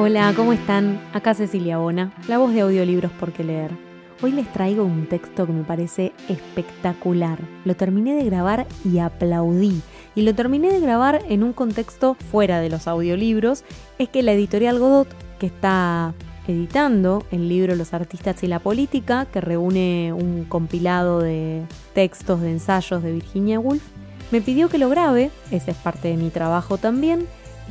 Hola, ¿cómo están? Acá Cecilia Bona, la voz de audiolibros por qué leer. Hoy les traigo un texto que me parece espectacular. Lo terminé de grabar y aplaudí. Y lo terminé de grabar en un contexto fuera de los audiolibros. Es que la editorial Godot, que está editando el libro Los artistas y la política, que reúne un compilado de textos de ensayos de Virginia Woolf, me pidió que lo grabe, esa es parte de mi trabajo también,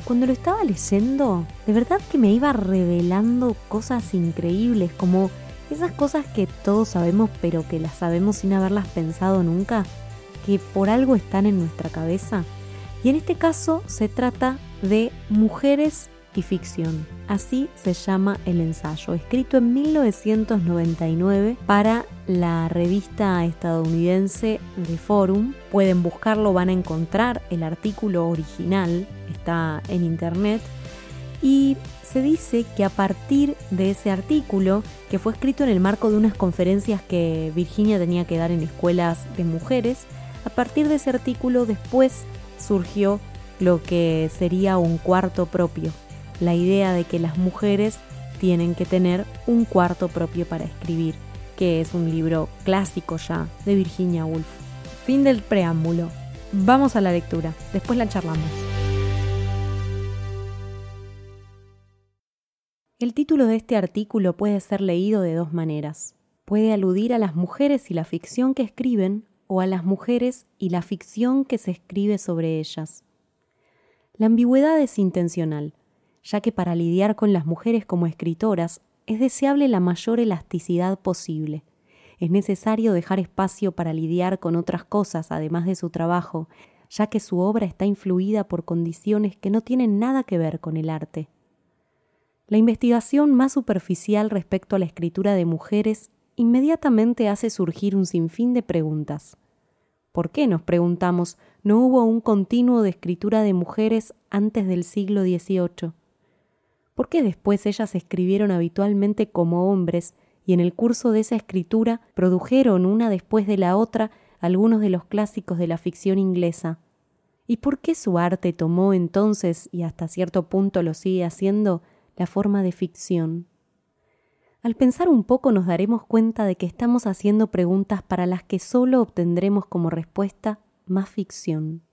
cuando lo estaba leyendo, de verdad que me iba revelando cosas increíbles, como esas cosas que todos sabemos pero que las sabemos sin haberlas pensado nunca, que por algo están en nuestra cabeza. Y en este caso se trata de mujeres ficción. Así se llama el ensayo, escrito en 1999 para la revista estadounidense The Forum. Pueden buscarlo, van a encontrar el artículo original, está en internet. Y se dice que a partir de ese artículo, que fue escrito en el marco de unas conferencias que Virginia tenía que dar en escuelas de mujeres, a partir de ese artículo después surgió lo que sería un cuarto propio, la idea de que las mujeres tienen que tener un cuarto propio para escribir, que es un libro clásico ya de Virginia Woolf. Fin del preámbulo. Vamos a la lectura, después la charlamos. El título de este artículo puede ser leído de dos maneras. Puede aludir a las mujeres y la ficción que escriben o a las mujeres y la ficción que se escribe sobre ellas. La ambigüedad es intencional ya que para lidiar con las mujeres como escritoras es deseable la mayor elasticidad posible. Es necesario dejar espacio para lidiar con otras cosas además de su trabajo, ya que su obra está influida por condiciones que no tienen nada que ver con el arte. La investigación más superficial respecto a la escritura de mujeres inmediatamente hace surgir un sinfín de preguntas. ¿Por qué, nos preguntamos, no hubo un continuo de escritura de mujeres antes del siglo XVIII? ¿Por qué después ellas escribieron habitualmente como hombres y en el curso de esa escritura produjeron una después de la otra algunos de los clásicos de la ficción inglesa? ¿Y por qué su arte tomó entonces, y hasta cierto punto lo sigue haciendo, la forma de ficción? Al pensar un poco nos daremos cuenta de que estamos haciendo preguntas para las que solo obtendremos como respuesta más ficción.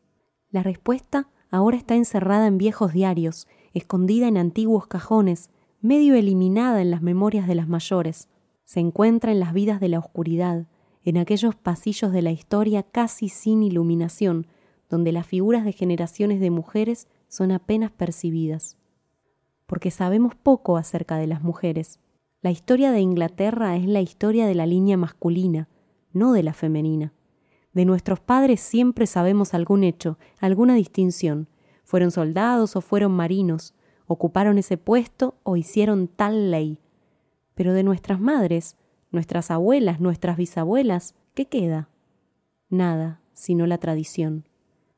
La respuesta ahora está encerrada en viejos diarios escondida en antiguos cajones, medio eliminada en las memorias de las mayores. Se encuentra en las vidas de la oscuridad, en aquellos pasillos de la historia casi sin iluminación, donde las figuras de generaciones de mujeres son apenas percibidas. Porque sabemos poco acerca de las mujeres. La historia de Inglaterra es la historia de la línea masculina, no de la femenina. De nuestros padres siempre sabemos algún hecho, alguna distinción, fueron soldados o fueron marinos, ocuparon ese puesto o hicieron tal ley. Pero de nuestras madres, nuestras abuelas, nuestras bisabuelas, ¿qué queda? Nada, sino la tradición.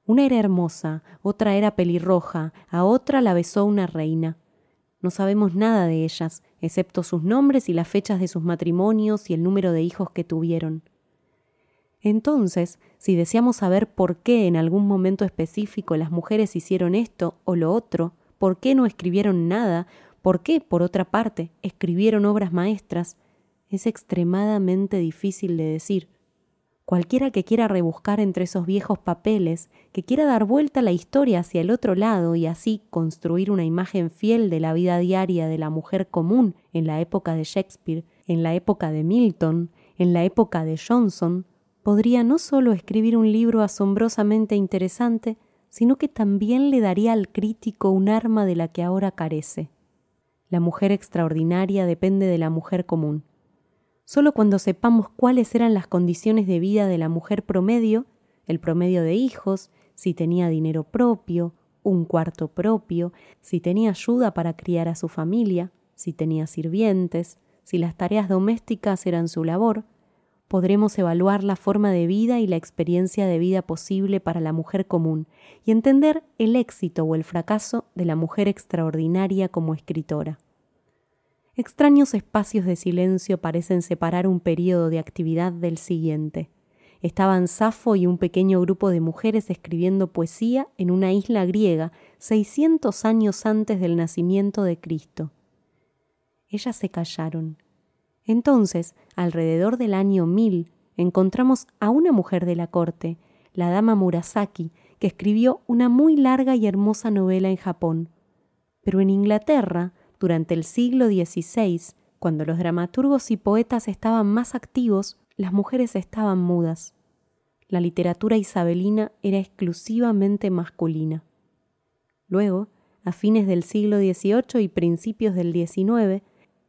Una era hermosa, otra era pelirroja, a otra la besó una reina. No sabemos nada de ellas, excepto sus nombres y las fechas de sus matrimonios y el número de hijos que tuvieron. Entonces, si deseamos saber por qué en algún momento específico las mujeres hicieron esto o lo otro, por qué no escribieron nada, por qué, por otra parte, escribieron obras maestras, es extremadamente difícil de decir. Cualquiera que quiera rebuscar entre esos viejos papeles, que quiera dar vuelta la historia hacia el otro lado y así construir una imagen fiel de la vida diaria de la mujer común en la época de Shakespeare, en la época de Milton, en la época de Johnson, podría no solo escribir un libro asombrosamente interesante, sino que también le daría al crítico un arma de la que ahora carece. La mujer extraordinaria depende de la mujer común. Solo cuando sepamos cuáles eran las condiciones de vida de la mujer promedio, el promedio de hijos, si tenía dinero propio, un cuarto propio, si tenía ayuda para criar a su familia, si tenía sirvientes, si las tareas domésticas eran su labor, podremos evaluar la forma de vida y la experiencia de vida posible para la mujer común y entender el éxito o el fracaso de la mujer extraordinaria como escritora. Extraños espacios de silencio parecen separar un periodo de actividad del siguiente. Estaban Safo y un pequeño grupo de mujeres escribiendo poesía en una isla griega 600 años antes del nacimiento de Cristo. Ellas se callaron. Entonces, alrededor del año 1000, encontramos a una mujer de la corte, la dama Murasaki, que escribió una muy larga y hermosa novela en Japón. Pero en Inglaterra, durante el siglo XVI, cuando los dramaturgos y poetas estaban más activos, las mujeres estaban mudas. La literatura isabelina era exclusivamente masculina. Luego, a fines del siglo XVIII y principios del XIX,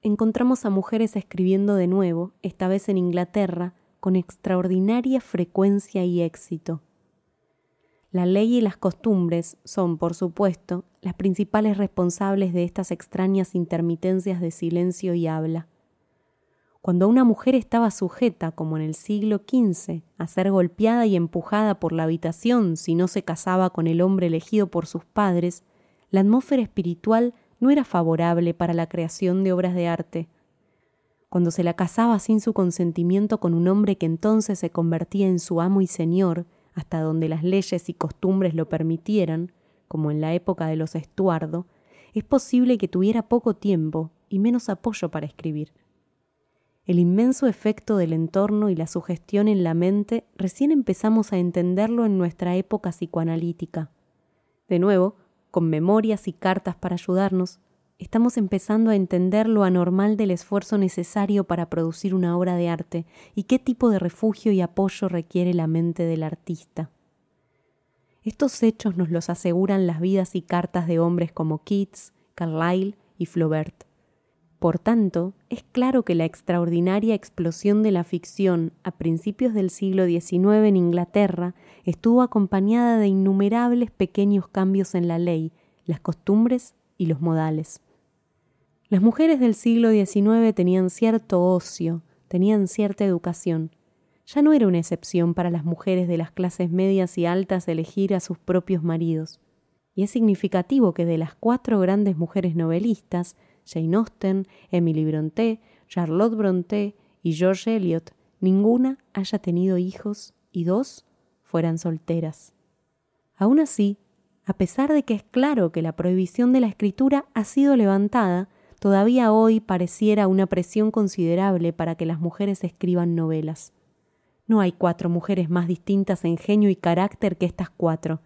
encontramos a mujeres escribiendo de nuevo, esta vez en Inglaterra, con extraordinaria frecuencia y éxito. La ley y las costumbres son, por supuesto, las principales responsables de estas extrañas intermitencias de silencio y habla. Cuando una mujer estaba sujeta, como en el siglo XV, a ser golpeada y empujada por la habitación si no se casaba con el hombre elegido por sus padres, la atmósfera espiritual no era favorable para la creación de obras de arte. Cuando se la casaba sin su consentimiento con un hombre que entonces se convertía en su amo y señor, hasta donde las leyes y costumbres lo permitieran, como en la época de los Estuardo, es posible que tuviera poco tiempo y menos apoyo para escribir. El inmenso efecto del entorno y la sugestión en la mente recién empezamos a entenderlo en nuestra época psicoanalítica. De nuevo, con memorias y cartas para ayudarnos, estamos empezando a entender lo anormal del esfuerzo necesario para producir una obra de arte y qué tipo de refugio y apoyo requiere la mente del artista. Estos hechos nos los aseguran las vidas y cartas de hombres como Keats, Carlyle y Flaubert. Por tanto, es claro que la extraordinaria explosión de la ficción a principios del siglo XIX en Inglaterra estuvo acompañada de innumerables pequeños cambios en la ley, las costumbres y los modales. Las mujeres del siglo XIX tenían cierto ocio, tenían cierta educación. Ya no era una excepción para las mujeres de las clases medias y altas elegir a sus propios maridos. Y es significativo que de las cuatro grandes mujeres novelistas, Jane Austen, Emily Brontë, Charlotte Brontë y George Eliot, ninguna haya tenido hijos y dos fueran solteras. Aún así, a pesar de que es claro que la prohibición de la escritura ha sido levantada, todavía hoy pareciera una presión considerable para que las mujeres escriban novelas. No hay cuatro mujeres más distintas en genio y carácter que estas cuatro.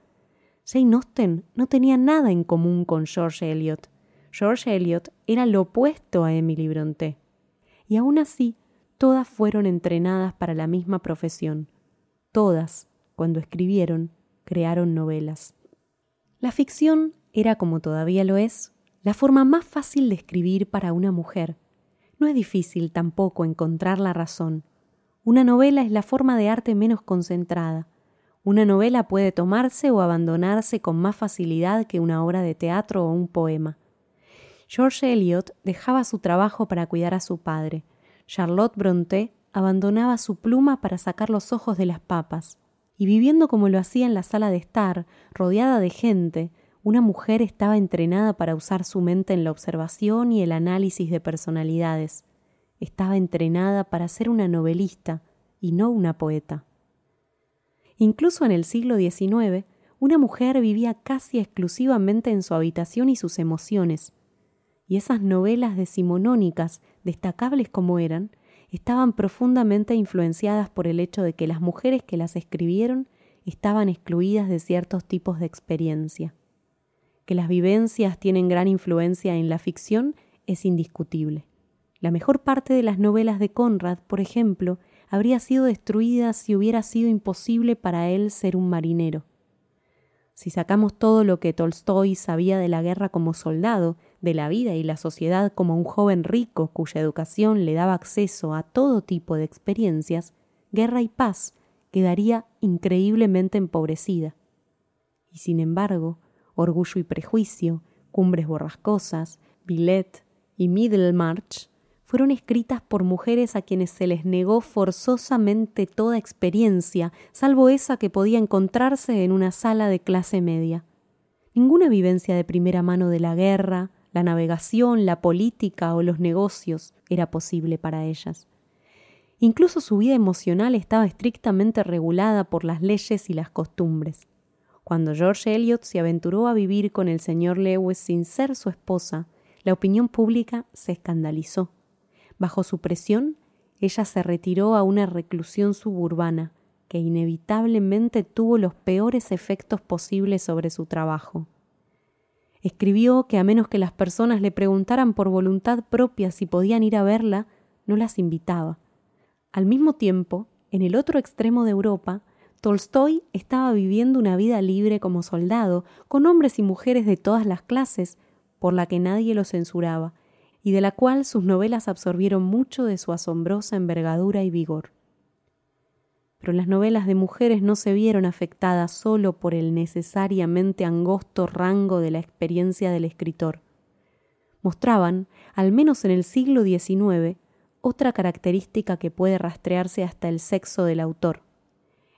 Jane Austen no tenía nada en común con George Eliot. George Eliot era lo opuesto a Emily Brontë. Y aún así, todas fueron entrenadas para la misma profesión. Todas, cuando escribieron, crearon novelas. La ficción era, como todavía lo es, la forma más fácil de escribir para una mujer. No es difícil tampoco encontrar la razón. Una novela es la forma de arte menos concentrada. Una novela puede tomarse o abandonarse con más facilidad que una obra de teatro o un poema. George Eliot dejaba su trabajo para cuidar a su padre. Charlotte Brontë abandonaba su pluma para sacar los ojos de las papas. Y viviendo como lo hacía en la sala de estar, rodeada de gente, una mujer estaba entrenada para usar su mente en la observación y el análisis de personalidades. Estaba entrenada para ser una novelista y no una poeta. Incluso en el siglo XIX, una mujer vivía casi exclusivamente en su habitación y sus emociones, y esas novelas decimonónicas, destacables como eran, estaban profundamente influenciadas por el hecho de que las mujeres que las escribieron estaban excluidas de ciertos tipos de experiencia. Que las vivencias tienen gran influencia en la ficción es indiscutible. La mejor parte de las novelas de Conrad, por ejemplo, habría sido destruida si hubiera sido imposible para él ser un marinero. Si sacamos todo lo que Tolstoy sabía de la guerra como soldado, de la vida y la sociedad como un joven rico cuya educación le daba acceso a todo tipo de experiencias, Guerra y Paz quedaría increíblemente empobrecida. Y sin embargo, Orgullo y Prejuicio, Cumbres Borrascosas, Billet y Middlemarch fueron escritas por mujeres a quienes se les negó forzosamente toda experiencia, salvo esa que podía encontrarse en una sala de clase media. Ninguna vivencia de primera mano de la guerra, la navegación, la política o los negocios era posible para ellas. Incluso su vida emocional estaba estrictamente regulada por las leyes y las costumbres. Cuando George Eliot se aventuró a vivir con el señor Lewis sin ser su esposa, la opinión pública se escandalizó. Bajo su presión, ella se retiró a una reclusión suburbana que inevitablemente tuvo los peores efectos posibles sobre su trabajo. Escribió que a menos que las personas le preguntaran por voluntad propia si podían ir a verla, no las invitaba. Al mismo tiempo, en el otro extremo de Europa, Tolstoy estaba viviendo una vida libre como soldado, con hombres y mujeres de todas las clases, por la que nadie lo censuraba, y de la cual sus novelas absorbieron mucho de su asombrosa envergadura y vigor. Pero las novelas de mujeres no se vieron afectadas solo por el necesariamente angosto rango de la experiencia del escritor. Mostraban, al menos en el siglo XIX, otra característica que puede rastrearse hasta el sexo del autor.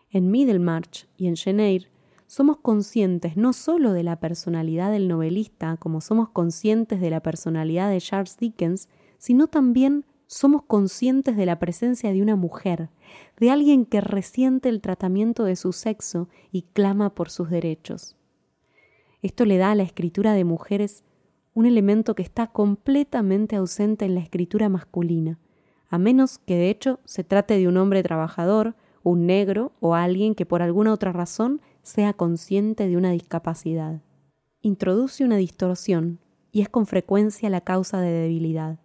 En Middlemarch y en Jane somos conscientes no sólo de la personalidad del novelista, como somos conscientes de la personalidad de Charles Dickens, sino también somos conscientes de la presencia de una mujer, de alguien que resiente el tratamiento de su sexo y clama por sus derechos. Esto le da a la escritura de mujeres un elemento que está completamente ausente en la escritura masculina, a menos que de hecho se trate de un hombre trabajador, un negro o alguien que por alguna otra razón sea consciente de una discapacidad. Introduce una distorsión y es con frecuencia la causa de debilidad.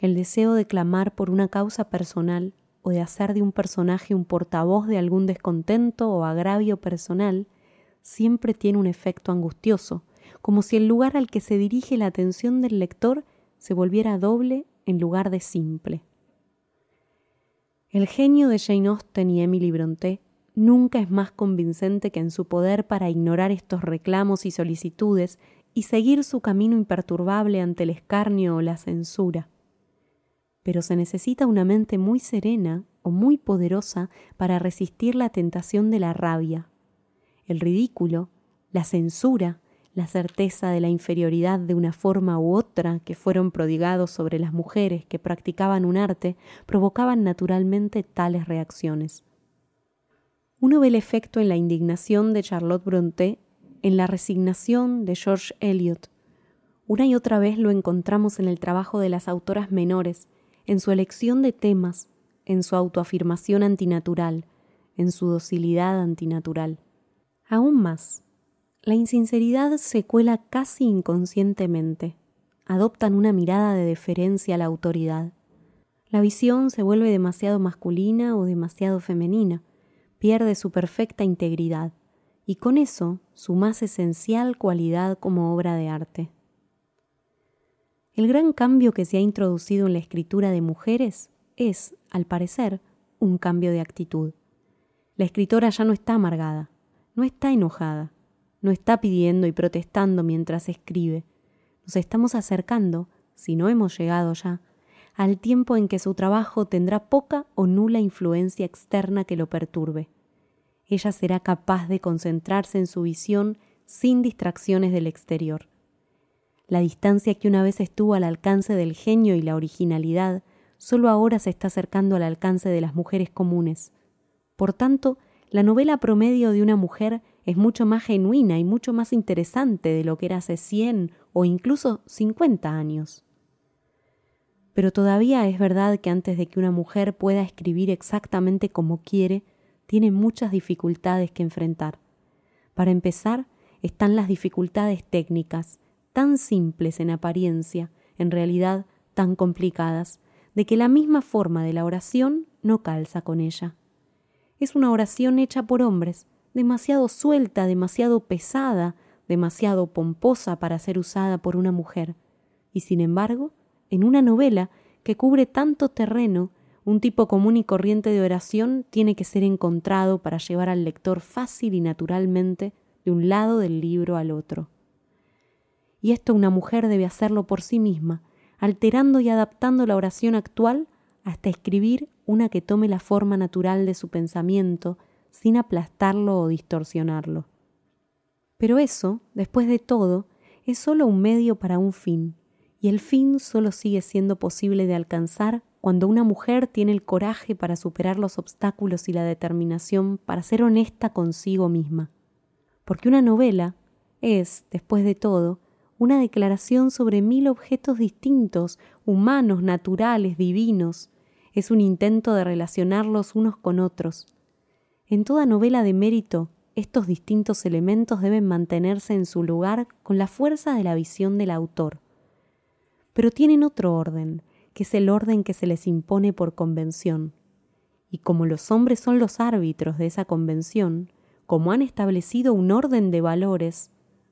El deseo de clamar por una causa personal o de hacer de un personaje un portavoz de algún descontento o agravio personal siempre tiene un efecto angustioso, como si el lugar al que se dirige la atención del lector se volviera doble en lugar de simple. El genio de Jane Austen y Emily Brontë nunca es más convincente que en su poder para ignorar estos reclamos y solicitudes y seguir su camino imperturbable ante el escarnio o la censura. Pero se necesita una mente muy serena o muy poderosa para resistir la tentación de la rabia, el ridículo, la censura, la certeza de la inferioridad de una forma u otra que fueron prodigados sobre las mujeres que practicaban un arte provocaban naturalmente tales reacciones. Uno ve el efecto en la indignación de Charlotte Brontë, en la resignación de George Eliot. Una y otra vez lo encontramos en el trabajo de las autoras menores, en su elección de temas, en su autoafirmación antinatural, en su docilidad antinatural. Aún más, la insinceridad se cuela casi inconscientemente. Adoptan una mirada de deferencia a la autoridad. La visión se vuelve demasiado masculina o demasiado femenina pierde su perfecta integridad y con eso su más esencial cualidad como obra de arte. El gran cambio que se ha introducido en la escritura de mujeres es, al parecer, un cambio de actitud. La escritora ya no está amargada, no está enojada, no está pidiendo y protestando mientras escribe. Nos estamos acercando, si no hemos llegado ya, al tiempo en que su trabajo tendrá poca o nula influencia externa que lo perturbe ella será capaz de concentrarse en su visión sin distracciones del exterior. La distancia que una vez estuvo al alcance del genio y la originalidad, solo ahora se está acercando al alcance de las mujeres comunes. Por tanto, la novela promedio de una mujer es mucho más genuina y mucho más interesante de lo que era hace cien o incluso cincuenta años. Pero todavía es verdad que antes de que una mujer pueda escribir exactamente como quiere, tiene muchas dificultades que enfrentar. Para empezar, están las dificultades técnicas, tan simples en apariencia, en realidad tan complicadas, de que la misma forma de la oración no calza con ella. Es una oración hecha por hombres, demasiado suelta, demasiado pesada, demasiado pomposa para ser usada por una mujer. Y sin embargo, en una novela que cubre tanto terreno un tipo común y corriente de oración tiene que ser encontrado para llevar al lector fácil y naturalmente de un lado del libro al otro. Y esto una mujer debe hacerlo por sí misma, alterando y adaptando la oración actual hasta escribir una que tome la forma natural de su pensamiento sin aplastarlo o distorsionarlo. Pero eso, después de todo, es solo un medio para un fin, y el fin solo sigue siendo posible de alcanzar cuando una mujer tiene el coraje para superar los obstáculos y la determinación para ser honesta consigo misma. Porque una novela es, después de todo, una declaración sobre mil objetos distintos, humanos, naturales, divinos. Es un intento de relacionarlos unos con otros. En toda novela de mérito, estos distintos elementos deben mantenerse en su lugar con la fuerza de la visión del autor. Pero tienen otro orden, que es el orden que se les impone por convención. Y como los hombres son los árbitros de esa convención, como han establecido un orden de valores,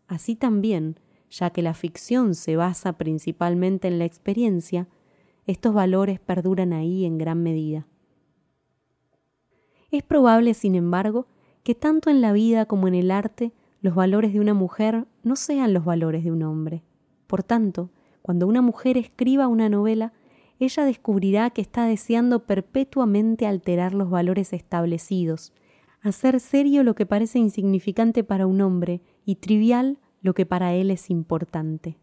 así también, ya que la ficción se basa principalmente en la experiencia, estos valores perduran ahí en gran medida. Es probable, sin embargo, que tanto en la vida como en el arte los valores de una mujer no sean los valores de un hombre. Por tanto, cuando una mujer escriba una novela, ella descubrirá que está deseando perpetuamente alterar los valores establecidos, hacer serio lo que parece insignificante para un hombre y trivial lo que para él es importante.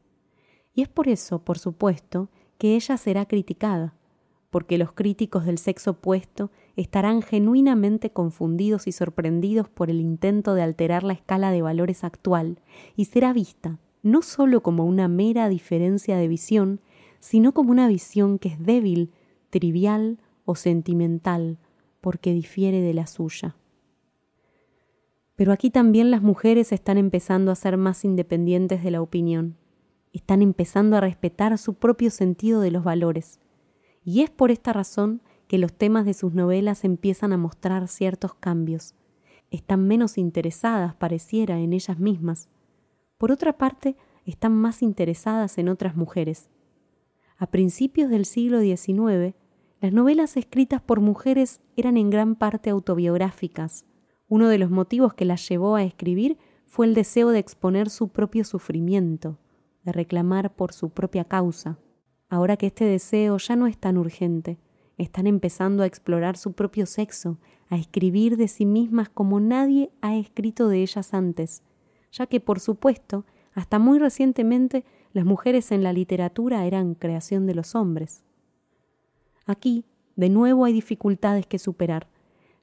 Y es por eso, por supuesto, que ella será criticada, porque los críticos del sexo opuesto estarán genuinamente confundidos y sorprendidos por el intento de alterar la escala de valores actual, y será vista no sólo como una mera diferencia de visión, sino como una visión que es débil, trivial o sentimental, porque difiere de la suya. Pero aquí también las mujeres están empezando a ser más independientes de la opinión, están empezando a respetar su propio sentido de los valores, y es por esta razón que los temas de sus novelas empiezan a mostrar ciertos cambios. Están menos interesadas, pareciera, en ellas mismas. Por otra parte, están más interesadas en otras mujeres, a principios del siglo XIX, las novelas escritas por mujeres eran en gran parte autobiográficas. Uno de los motivos que las llevó a escribir fue el deseo de exponer su propio sufrimiento, de reclamar por su propia causa. Ahora que este deseo ya no es tan urgente, están empezando a explorar su propio sexo, a escribir de sí mismas como nadie ha escrito de ellas antes, ya que, por supuesto, hasta muy recientemente las mujeres en la literatura eran creación de los hombres. Aquí, de nuevo, hay dificultades que superar,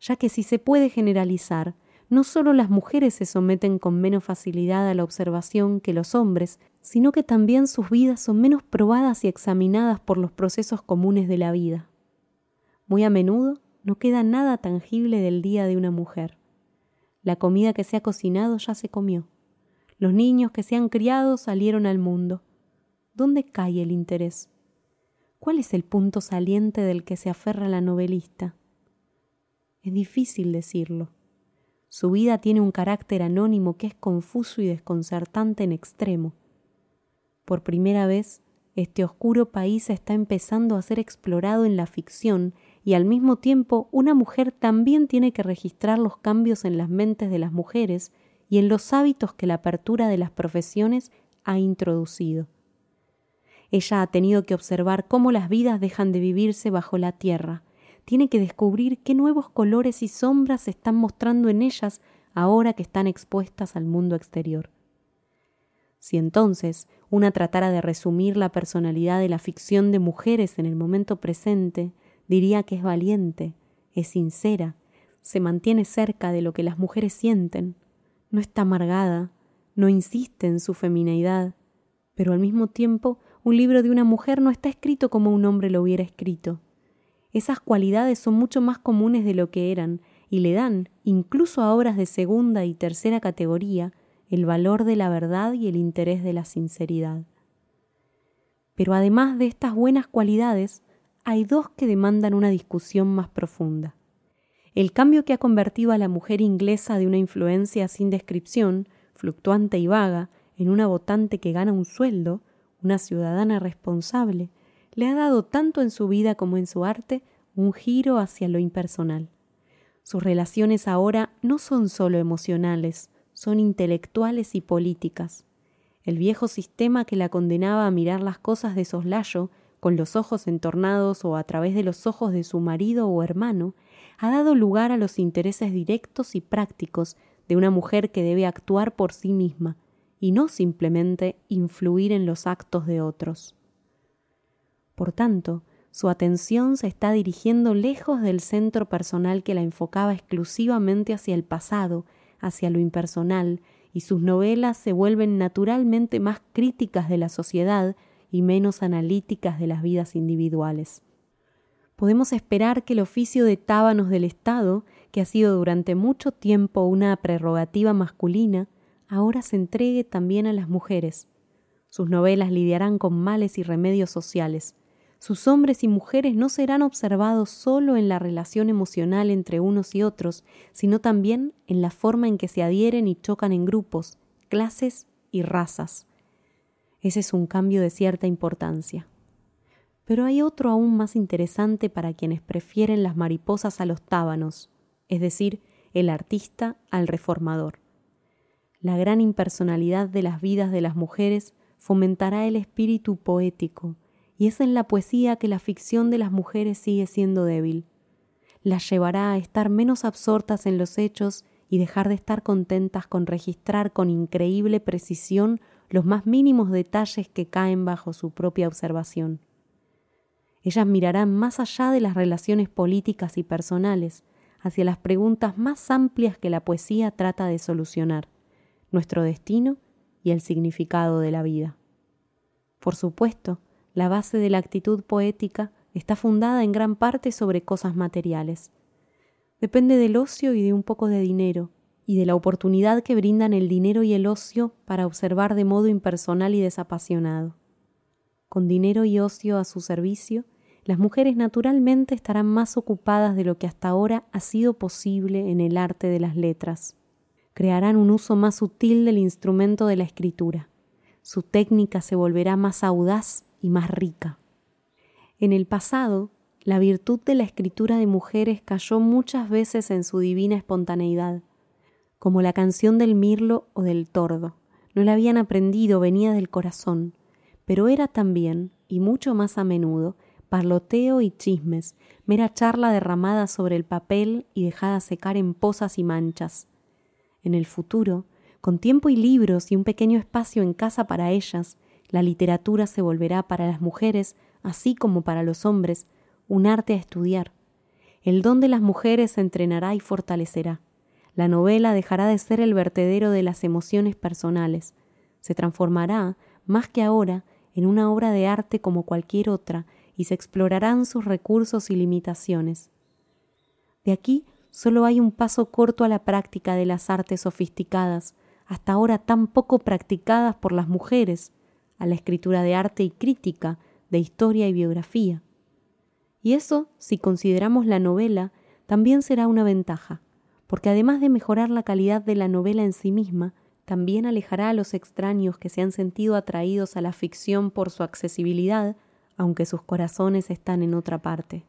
ya que si se puede generalizar, no solo las mujeres se someten con menos facilidad a la observación que los hombres, sino que también sus vidas son menos probadas y examinadas por los procesos comunes de la vida. Muy a menudo no queda nada tangible del día de una mujer. La comida que se ha cocinado ya se comió. Los niños que se han criado salieron al mundo. ¿Dónde cae el interés? ¿Cuál es el punto saliente del que se aferra la novelista? Es difícil decirlo. Su vida tiene un carácter anónimo que es confuso y desconcertante en extremo. Por primera vez, este oscuro país está empezando a ser explorado en la ficción y al mismo tiempo una mujer también tiene que registrar los cambios en las mentes de las mujeres y en los hábitos que la apertura de las profesiones ha introducido. Ella ha tenido que observar cómo las vidas dejan de vivirse bajo la tierra. Tiene que descubrir qué nuevos colores y sombras se están mostrando en ellas ahora que están expuestas al mundo exterior. Si entonces una tratara de resumir la personalidad de la ficción de mujeres en el momento presente, diría que es valiente, es sincera, se mantiene cerca de lo que las mujeres sienten, no está amargada, no insiste en su femineidad, pero al mismo tiempo un libro de una mujer no está escrito como un hombre lo hubiera escrito. Esas cualidades son mucho más comunes de lo que eran y le dan, incluso a obras de segunda y tercera categoría, el valor de la verdad y el interés de la sinceridad. Pero además de estas buenas cualidades, hay dos que demandan una discusión más profunda. El cambio que ha convertido a la mujer inglesa de una influencia sin descripción, fluctuante y vaga, en una votante que gana un sueldo, una ciudadana responsable, le ha dado tanto en su vida como en su arte un giro hacia lo impersonal. Sus relaciones ahora no son solo emocionales, son intelectuales y políticas. El viejo sistema que la condenaba a mirar las cosas de soslayo, con los ojos entornados o a través de los ojos de su marido o hermano, ha dado lugar a los intereses directos y prácticos de una mujer que debe actuar por sí misma y no simplemente influir en los actos de otros. Por tanto, su atención se está dirigiendo lejos del centro personal que la enfocaba exclusivamente hacia el pasado, hacia lo impersonal, y sus novelas se vuelven naturalmente más críticas de la sociedad y menos analíticas de las vidas individuales. Podemos esperar que el oficio de tábanos del Estado, que ha sido durante mucho tiempo una prerrogativa masculina, ahora se entregue también a las mujeres. Sus novelas lidiarán con males y remedios sociales. Sus hombres y mujeres no serán observados solo en la relación emocional entre unos y otros, sino también en la forma en que se adhieren y chocan en grupos, clases y razas. Ese es un cambio de cierta importancia. Pero hay otro aún más interesante para quienes prefieren las mariposas a los tábanos, es decir, el artista al reformador. La gran impersonalidad de las vidas de las mujeres fomentará el espíritu poético, y es en la poesía que la ficción de las mujeres sigue siendo débil. Las llevará a estar menos absortas en los hechos y dejar de estar contentas con registrar con increíble precisión los más mínimos detalles que caen bajo su propia observación. Ellas mirarán más allá de las relaciones políticas y personales, hacia las preguntas más amplias que la poesía trata de solucionar, nuestro destino y el significado de la vida. Por supuesto, la base de la actitud poética está fundada en gran parte sobre cosas materiales. Depende del ocio y de un poco de dinero, y de la oportunidad que brindan el dinero y el ocio para observar de modo impersonal y desapasionado. Con dinero y ocio a su servicio, las mujeres naturalmente estarán más ocupadas de lo que hasta ahora ha sido posible en el arte de las letras. Crearán un uso más sutil del instrumento de la escritura. Su técnica se volverá más audaz y más rica. En el pasado, la virtud de la escritura de mujeres cayó muchas veces en su divina espontaneidad, como la canción del mirlo o del tordo. No la habían aprendido, venía del corazón, pero era también, y mucho más a menudo, parloteo y chismes, mera charla derramada sobre el papel y dejada secar en posas y manchas. En el futuro, con tiempo y libros y un pequeño espacio en casa para ellas, la literatura se volverá para las mujeres, así como para los hombres, un arte a estudiar. El don de las mujeres se entrenará y fortalecerá. La novela dejará de ser el vertedero de las emociones personales. Se transformará, más que ahora, en una obra de arte como cualquier otra, y se explorarán sus recursos y limitaciones. De aquí solo hay un paso corto a la práctica de las artes sofisticadas, hasta ahora tan poco practicadas por las mujeres, a la escritura de arte y crítica, de historia y biografía. Y eso, si consideramos la novela, también será una ventaja, porque además de mejorar la calidad de la novela en sí misma, también alejará a los extraños que se han sentido atraídos a la ficción por su accesibilidad, aunque sus corazones están en otra parte.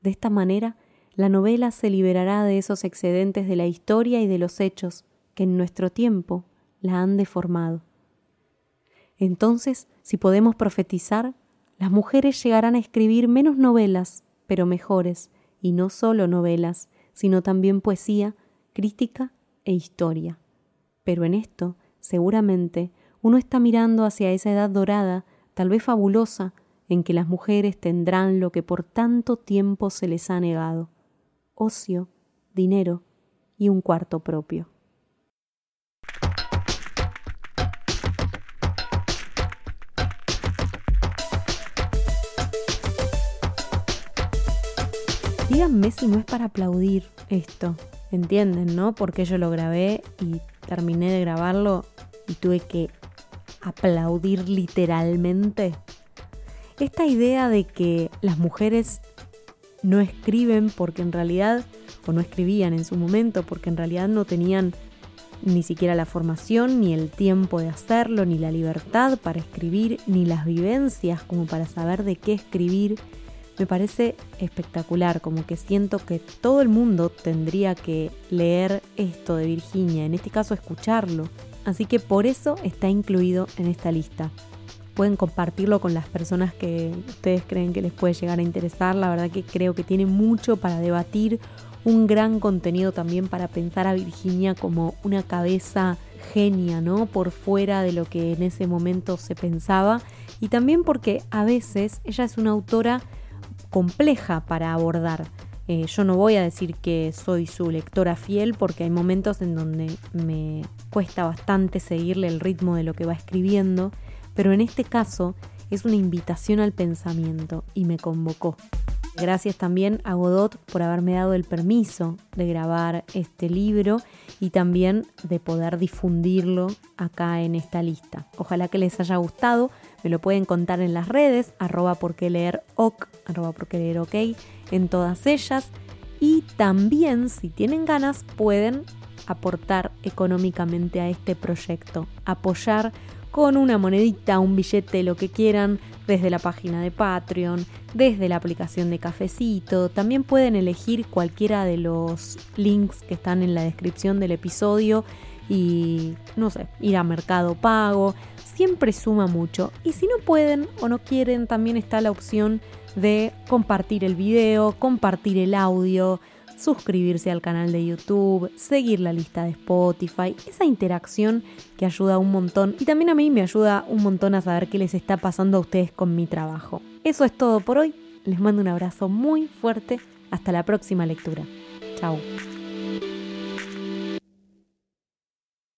De esta manera, la novela se liberará de esos excedentes de la historia y de los hechos que en nuestro tiempo la han deformado. Entonces, si podemos profetizar, las mujeres llegarán a escribir menos novelas, pero mejores, y no solo novelas, sino también poesía, crítica e historia. Pero en esto, seguramente, uno está mirando hacia esa edad dorada, tal vez fabulosa, en que las mujeres tendrán lo que por tanto tiempo se les ha negado, ocio, dinero y un cuarto propio. Díganme si no es para aplaudir esto. ¿Entienden, no? Porque yo lo grabé y terminé de grabarlo y tuve que aplaudir literalmente. Esta idea de que las mujeres no escriben porque en realidad, o no escribían en su momento porque en realidad no tenían ni siquiera la formación, ni el tiempo de hacerlo, ni la libertad para escribir, ni las vivencias como para saber de qué escribir, me parece espectacular, como que siento que todo el mundo tendría que leer esto de Virginia, en este caso escucharlo. Así que por eso está incluido en esta lista. Pueden compartirlo con las personas que ustedes creen que les puede llegar a interesar. La verdad que creo que tiene mucho para debatir, un gran contenido también para pensar a Virginia como una cabeza genia, ¿no? Por fuera de lo que en ese momento se pensaba y también porque a veces ella es una autora compleja para abordar. Eh, yo no voy a decir que soy su lectora fiel porque hay momentos en donde me cuesta bastante seguirle el ritmo de lo que va escribiendo, pero en este caso es una invitación al pensamiento y me convocó. Gracias también a Godot por haberme dado el permiso de grabar este libro y también de poder difundirlo acá en esta lista. Ojalá que les haya gustado. Me lo pueden contar en las redes, arroba porque leer ok, arroba porque leer ok, en todas ellas. Y también, si tienen ganas, pueden aportar económicamente a este proyecto, apoyar con una monedita, un billete, lo que quieran, desde la página de Patreon, desde la aplicación de Cafecito. También pueden elegir cualquiera de los links que están en la descripción del episodio y, no sé, ir a Mercado Pago. Siempre suma mucho. Y si no pueden o no quieren, también está la opción de compartir el video, compartir el audio, suscribirse al canal de YouTube, seguir la lista de Spotify, esa interacción que ayuda un montón y también a mí me ayuda un montón a saber qué les está pasando a ustedes con mi trabajo. Eso es todo por hoy, les mando un abrazo muy fuerte, hasta la próxima lectura. Chao.